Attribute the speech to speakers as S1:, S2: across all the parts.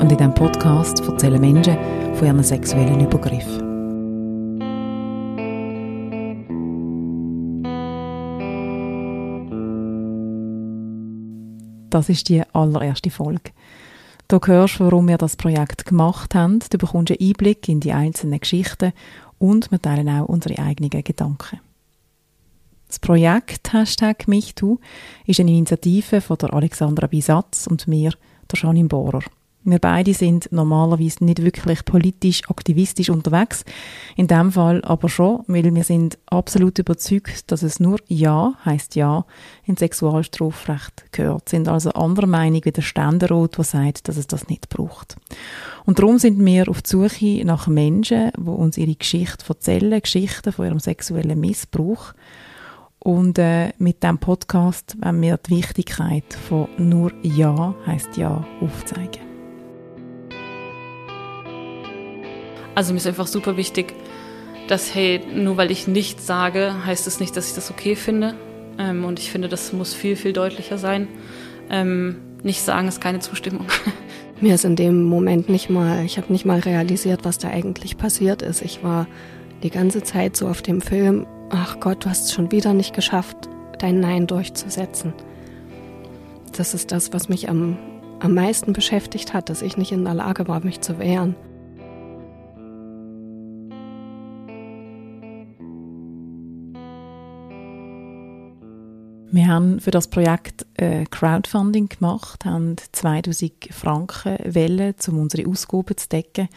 S1: und in diesem Podcast erzählen Menschen von ihren sexuellen Übergriffen. Das ist die allererste Folge. Du hörst, warum wir das Projekt gemacht haben. Du bekommst einen Einblick in die einzelnen Geschichten und wir teilen auch unsere eigenen Gedanken. Das Projekt Hashtag MichTu ist eine Initiative von der Alexandra Bisatz und mir, der Janine Bohrer. Wir beide sind normalerweise nicht wirklich politisch aktivistisch unterwegs, in dem Fall aber schon, weil wir sind absolut überzeugt, dass es nur Ja heißt Ja in Sexualstrafrecht gehört. Sind also anderer Meinung wie der Ständerat, der sagt, dass es das nicht braucht. Und darum sind wir auf die Suche nach Menschen, die uns ihre Geschichte erzählen, Geschichten von ihrem sexuellen Missbrauch und äh, mit dem Podcast wollen wir die Wichtigkeit von nur Ja heißt Ja aufzeigen.
S2: Also mir ist einfach super wichtig, dass hey, nur weil ich nichts sage, heißt es nicht, dass ich das okay finde. Ähm, und ich finde, das muss viel, viel deutlicher sein. Ähm, nicht sagen ist keine Zustimmung.
S3: Mir ist in dem Moment nicht mal, ich habe nicht mal realisiert, was da eigentlich passiert ist. Ich war die ganze Zeit so auf dem Film ach Gott, du hast es schon wieder nicht geschafft, dein Nein durchzusetzen. Das ist das, was mich am, am meisten beschäftigt hat, dass ich nicht in der Lage war, mich zu wehren.
S1: Wir haben für das Projekt äh, Crowdfunding gemacht, haben 2000 Franken Welle, um unsere Ausgaben zu decken.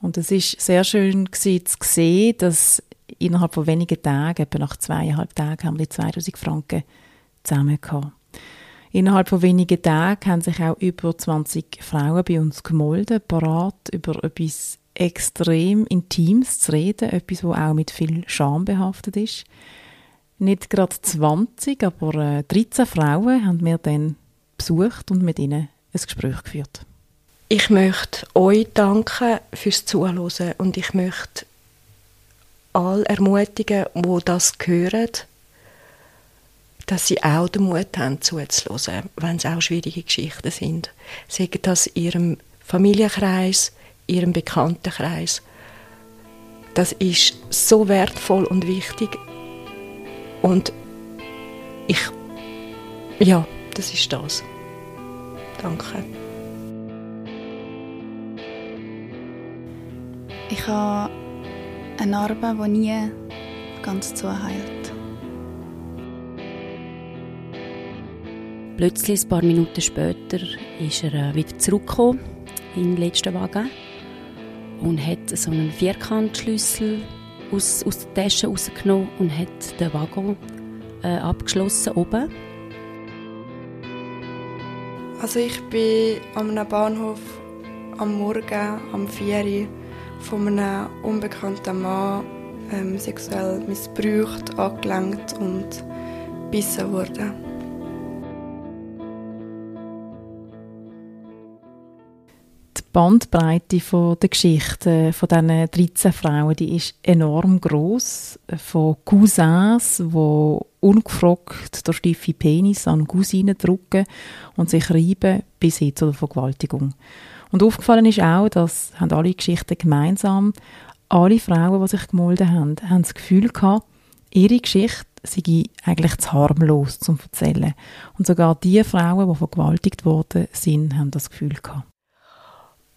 S1: Und es ist sehr schön gewesen, zu sehen, dass innerhalb von wenigen Tagen, etwa nach zweieinhalb Tagen, haben wir die 2000 Franken zusammen. Innerhalb von wenigen Tagen haben sich auch über 20 Frauen bei uns gemolden, parat über etwas extrem Intimes zu reden, etwas, das auch mit viel Scham behaftet ist. Nicht gerade 20, aber 13 äh, Frauen haben wir dann besucht und mit ihnen ein Gespräch geführt.
S3: Ich möchte euch danken fürs Zuhören und ich möchte alle ermutigen, die das hören, dass sie auch den Mut haben, zuzuhören, wenn es auch schwierige Geschichten sind. Sagen das in ihrem Familienkreis, ihrem Bekanntenkreis. Das ist so wertvoll und wichtig. Und ich, ja, das ist das. Danke.
S4: Ich habe eine Narbe, die nie ganz zuheilt.
S5: Plötzlich, ein paar Minuten später, ist er äh, wieder zurückgekommen in den letzten Wagen und hat so einen Vierkantschlüssel aus, aus der Tasche rausgenommen und hat den Waggon äh, abgeschlossen oben.
S6: Also ich bin einem Bahnhof am Morgen, am 4 Uhr von einem unbekannten Mann ähm, sexuell missbraucht, angelangt und bissen wurde.
S1: Bandbreite von der Geschichte von diesen 13 Frauen die ist enorm groß. Von Cousins, die ungefragt der steife Penis an Cousinen drücken und sich reiben, bis hin zur Vergewaltigung. Und aufgefallen ist auch, dass haben alle Geschichten gemeinsam, alle Frauen, die sich gemolden haben, haben das Gefühl gehabt, ihre Geschichte sei eigentlich zu harmlos zum Erzählen. Und sogar die Frauen, die vergewaltigt worden sind, haben das Gefühl gehabt.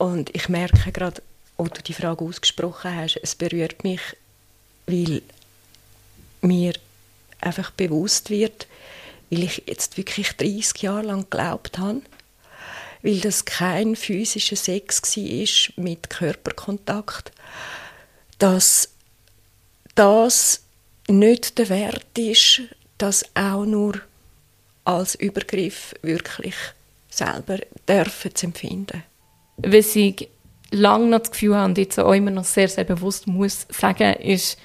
S3: Und ich merke gerade, als du die Frage ausgesprochen hast, es berührt mich, weil mir einfach bewusst wird, weil ich jetzt wirklich 30 Jahre lang geglaubt habe, weil das kein physischer Sex war mit Körperkontakt, dass das nicht der Wert ist, das auch nur als Übergriff wirklich selber dürfen zu empfinden.
S2: Weil sie
S7: lange noch das Gefühl habe und jetzt auch immer noch sehr, sehr bewusst muss sagen, ist,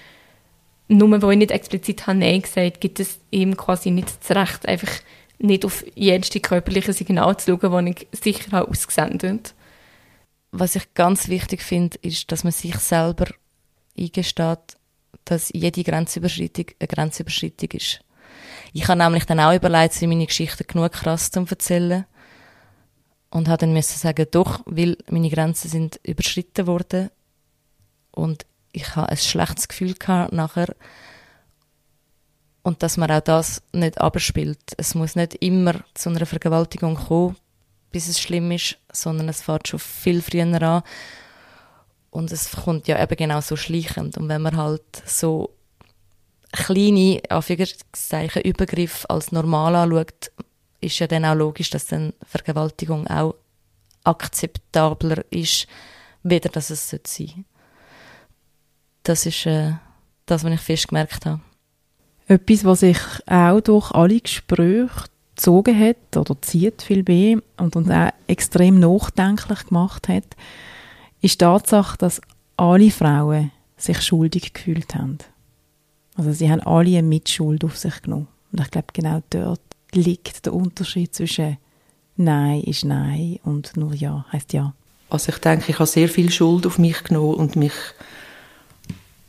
S7: nur weil ich nicht explizit habe Nein gesagt gibt es ihm quasi nicht das Recht, einfach nicht auf jedes körperliche Signal zu schauen, das ich sicher habe ausgesendet
S8: Was ich ganz wichtig finde, ist, dass man sich selber eingesteht, dass jede Grenzüberschreitung eine Grenzüberschreitung ist. Ich habe nämlich dann auch überlegt, sind meine Geschichten genug krass zu erzählen und habe dann müssen sagen, doch, weil meine Grenzen sind überschritten worden und ich habe ein schlechtes Gefühl gehabt nachher. Und dass man auch das nicht abspielt. Es muss nicht immer zu einer Vergewaltigung kommen, bis es schlimm ist, sondern es fährt schon viel früher an. Und es kommt ja eben genau so schleichend. Und wenn man halt so kleine, Anführungszeichen, Übergriff als normal anschaut, ist ja dann auch logisch, dass dann Vergewaltigung auch akzeptabler ist, weder dass es sein sollte. Das ist äh, das, was ich fest gemerkt habe.
S1: Etwas, was sich auch durch alle Gespräche gezogen hat oder zieht viel und uns auch extrem nachdenklich gemacht hat, ist die Tatsache, dass alle Frauen sich schuldig gefühlt haben. Also sie haben alle eine Mitschuld auf sich genommen. Und ich glaube, genau dort liegt der Unterschied zwischen Nein ist Nein und nur Ja heißt Ja.
S9: Also ich denke, ich habe sehr viel Schuld auf mich genommen und mich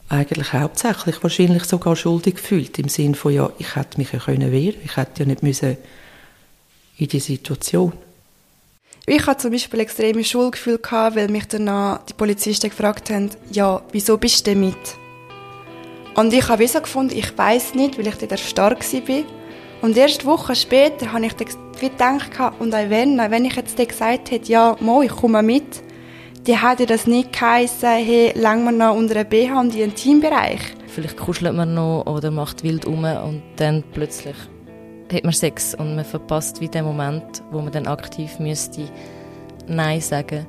S9: eigentlich hauptsächlich wahrscheinlich sogar schuldig gefühlt. Im Sinne von, ja, ich hätte mich ja können wehren Ich hätte ja nicht müssen in die Situation.
S6: Ich hatte zum Beispiel extreme Schuldgefühl, weil mich danach die Polizisten gefragt haben, ja, wieso bist du denn mit? Und ich habe so gefunden, ich weiß nicht, weil ich dort stark war. Und erst Wochen später habe ich gedacht, und auch wenn, wenn ich jetzt gesagt hätte, ja, Mo, ich komme mit, die hätte das nicht geheissen, hey, lang wir noch unter einem BH und in Intimbereich.
S8: Vielleicht kuschelt man noch oder macht wild um und dann plötzlich hat man Sex und man verpasst wie den Moment, wo man dann aktiv müsste Nein sagen.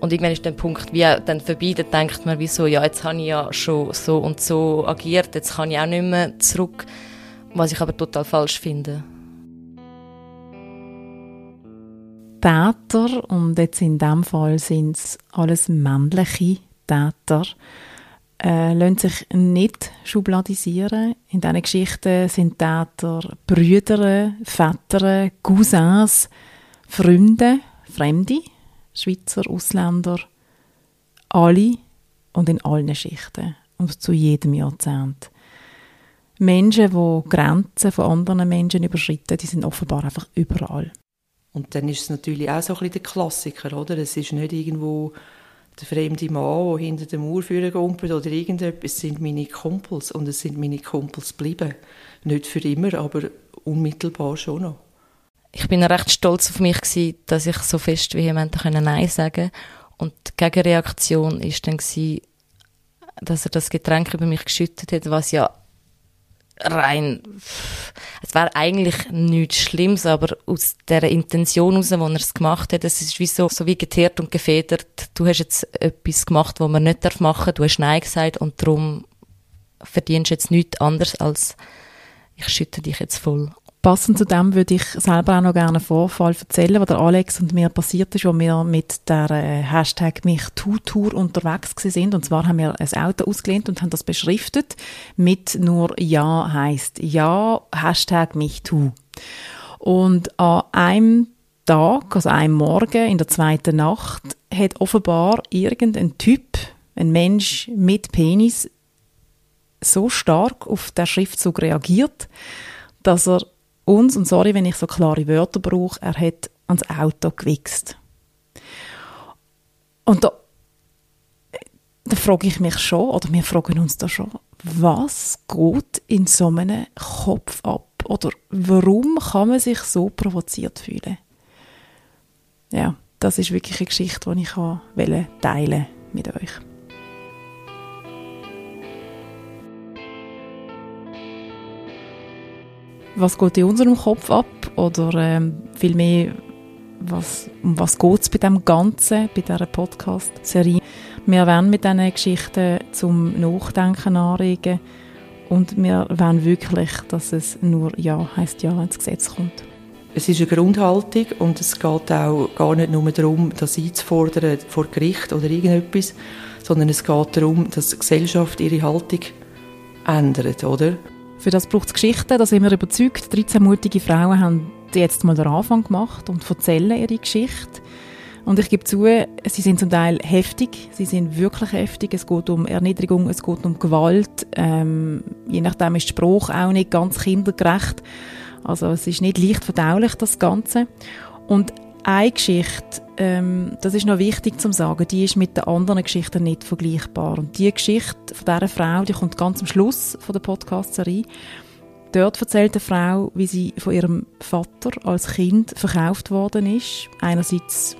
S8: Und irgendwann ist der Punkt wie dann vorbei, dann denkt man wie so, ja, jetzt habe ich ja schon so und so agiert, jetzt kann ich auch nicht mehr zurück, was ich aber total falsch finde.
S1: Täter, und jetzt in dem Fall sind es alles männliche Täter, äh, lassen sich nicht schubladisieren. In diesen Geschichten sind Täter Brüder, Väter, Cousins, Freunde, Fremde. Schweizer, Ausländer, alle und in allen Schichten und zu jedem Jahrzehnt. Menschen, die Grenzen von anderen Menschen überschreiten, die sind offenbar einfach überall.
S9: Und dann ist es natürlich auch so ein bisschen der Klassiker, oder? Es ist nicht irgendwo der fremde Mann, der hinter dem Mauer gumpelt oder irgendetwas. Es sind meine Kumpels und es sind meine Kumpels geblieben. Nicht für immer, aber unmittelbar schon noch
S8: ich bin recht stolz auf mich gewesen, dass ich so fest vehement Nein sagen Und die Gegenreaktion ist dann gewesen, dass er das Getränk über mich geschüttet hat, was ja rein, es war eigentlich nichts Schlimmes, aber aus der Intention heraus, wo er es gemacht hat, es ist wie so, so wie geteert und gefedert. Du hast jetzt etwas gemacht, was man nicht machen darf, du hast Nein gesagt und darum verdienst du jetzt nichts anderes als ich schütte dich jetzt voll.
S1: Passend zu dem würde ich selber auch noch gerne einen Vorfall erzählen, was der Alex und mir passiert ist, als wir mit der äh, Hashtag MichTu-Tour unterwegs sind. Und zwar haben wir ein Auto ausgelehnt und haben das beschriftet mit nur Ja heißt Ja, Hashtag MichTu. Und an einem Tag, also einem Morgen in der zweiten Nacht, hat offenbar irgendein Typ, ein Mensch mit Penis, so stark auf der Schriftzug reagiert, dass er uns, und sorry, wenn ich so klare Wörter brauche, er hat ans Auto gewichst. Und da, da frage ich mich schon, oder wir fragen uns da schon, was geht in so einem Kopf ab? Oder warum kann man sich so provoziert fühlen? Ja, das ist wirklich eine Geschichte, die ich teilen mit euch. Was geht in unserem Kopf ab oder ähm, vielmehr, was, um was geht es bei dem Ganzen, bei dieser Podcast-Serie. Wir wollen mit diesen Geschichten zum Nachdenken anregen und wir wollen wirklich, dass es nur Ja heißt Ja ins Gesetz kommt.
S9: es ist eine Grundhaltung und es geht auch gar nicht nur darum, das einzufordern vor Gericht oder irgendetwas, sondern es geht darum, dass die Gesellschaft ihre Haltung ändert, oder?
S1: Für das braucht es Geschichten, da sind wir überzeugt. 13 mutige Frauen haben jetzt mal den Anfang gemacht und erzählen ihre Geschichte. Und ich gebe zu, sie sind zum Teil heftig, sie sind wirklich heftig. Es geht um Erniedrigung, es geht um Gewalt. Ähm, je nachdem ist der Spruch auch nicht ganz kindergerecht. Also es ist nicht leicht verdaulich, das Ganze. Und eine Geschichte, ähm, das ist noch wichtig zu sagen, die ist mit den anderen Geschichten nicht vergleichbar. Und die Geschichte von dieser Frau, die kommt ganz am Schluss von der Podcast-Serie. Dort erzählt eine Frau, wie sie von ihrem Vater als Kind verkauft worden ist. Einerseits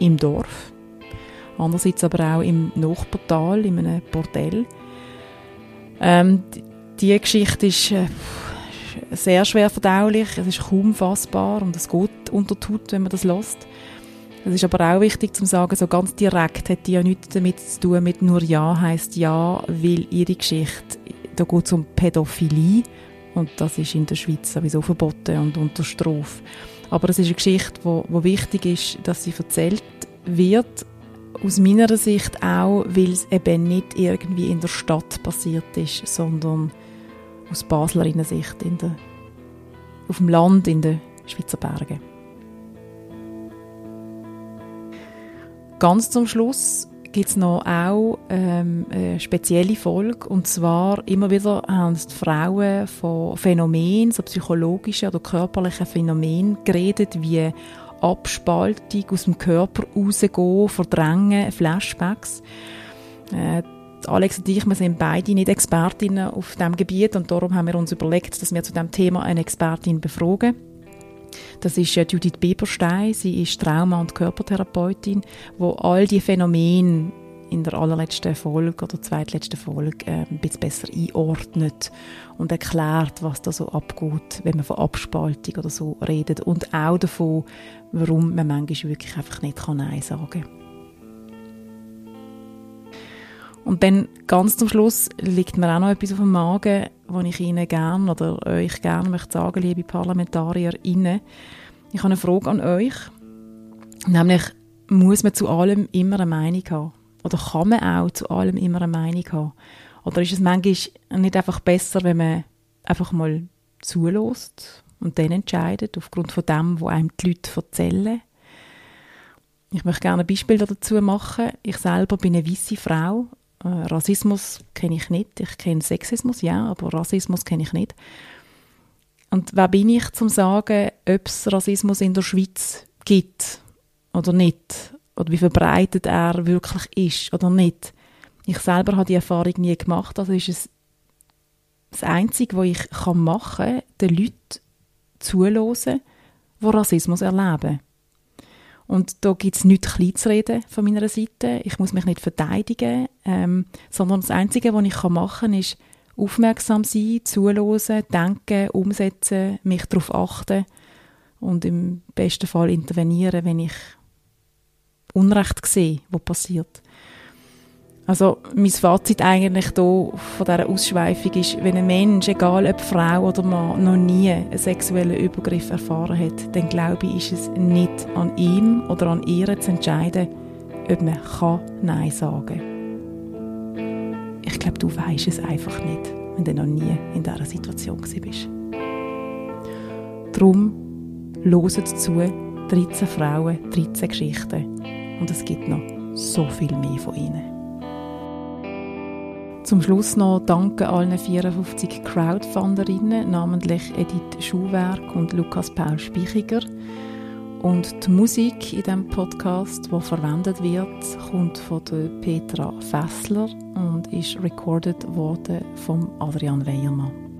S1: im Dorf, andererseits aber auch im Nachbartal, in einem Bordell. Ähm, die Geschichte ist äh, sehr schwer verdaulich, es ist kaum fassbar und es geht unter Tut, wenn man das lässt. Es ist aber auch wichtig zu sagen, so ganz direkt hat die ja nichts damit zu tun mit nur Ja heißt Ja, weil ihre Geschichte, da geht es um Pädophilie und das ist in der Schweiz sowieso verboten und unter Strafe. Aber es ist eine Geschichte, wo, wo wichtig ist, dass sie erzählt wird. Aus meiner Sicht auch, weil es eben nicht irgendwie in der Stadt passiert ist, sondern aus Basler Sicht in der, auf dem Land in den Schweizer Bergen. Ganz zum Schluss gibt es noch auch ähm, eine spezielle Folge. Und zwar immer wieder haben die Frauen von Phänomenen, so psychologischen oder körperlichen Phänomenen geredet, wie Abspaltung aus dem Körper rausgehen, Verdrängen, Flashbacks. Äh, Alex und ich, wir sind beide nicht Expertinnen auf diesem Gebiet und darum haben wir uns überlegt, dass wir zu diesem Thema eine Expertin befragen. Das ist äh, Judith Beberstein. Sie ist Trauma- und Körpertherapeutin, wo all die Phänomene in der allerletzten Folge oder zweitletzten Folge äh, ein bisschen besser einordnet und erklärt, was da so abgeht, wenn man von Abspaltung oder so redet und auch davon, warum man manchmal wirklich einfach nicht Nein sagen kann. Und dann ganz zum Schluss liegt mir auch noch etwas auf dem Magen, was ich Ihnen gerne oder euch gerne möchte sagen, liebe ParlamentarierInnen. Ich habe eine Frage an euch. Nämlich, muss man zu allem immer eine Meinung haben? Oder kann man auch zu allem immer eine Meinung haben? Oder ist es manchmal nicht einfach besser, wenn man einfach mal zulässt und dann entscheidet, aufgrund von dem, was einem die Leute erzählen? Ich möchte gerne ein Beispiel dazu machen. Ich selber bin eine weiße Frau Rassismus kenne ich nicht. Ich kenne Sexismus, ja, aber Rassismus kenne ich nicht. Und wer bin ich zum sagen, ob es Rassismus in der Schweiz gibt oder nicht? Oder wie verbreitet er wirklich ist oder nicht? Ich selber habe die Erfahrung nie gemacht. Also ist es das Einzige, was ich machen kann, den Leuten zuhören, die Rassismus erleben. Und da gibt es nichts klein zu reden von meiner Seite. Ich muss mich nicht verteidigen, ähm, sondern das Einzige, was ich machen kann, ist aufmerksam sein, zuhören, denken, umsetzen, mich darauf achten und im besten Fall intervenieren, wenn ich Unrecht sehe, was passiert. Also mein Fazit eigentlich hier von dieser Ausschweifung ist, wenn ein Mensch, egal ob Frau oder Mann, noch nie einen sexuellen Übergriff erfahren hat, dann glaube ich, ist es nicht an ihm oder an ihr zu entscheiden, ob man kann Nein sagen Ich glaube, du weißt es einfach nicht, wenn du noch nie in dieser Situation bist. Darum loset zu, 13 Frauen, 13 Geschichten. Und es gibt noch so viel mehr von ihnen. Zum Schluss noch danke allen 54 Crowdfunderinnen, namentlich Edith Schuhwerk und Lukas Paul Spichiger. Und die Musik in diesem Podcast, die verwendet wird, kommt von der Petra Fessler und ist recorded worden von Adrian Weiermann.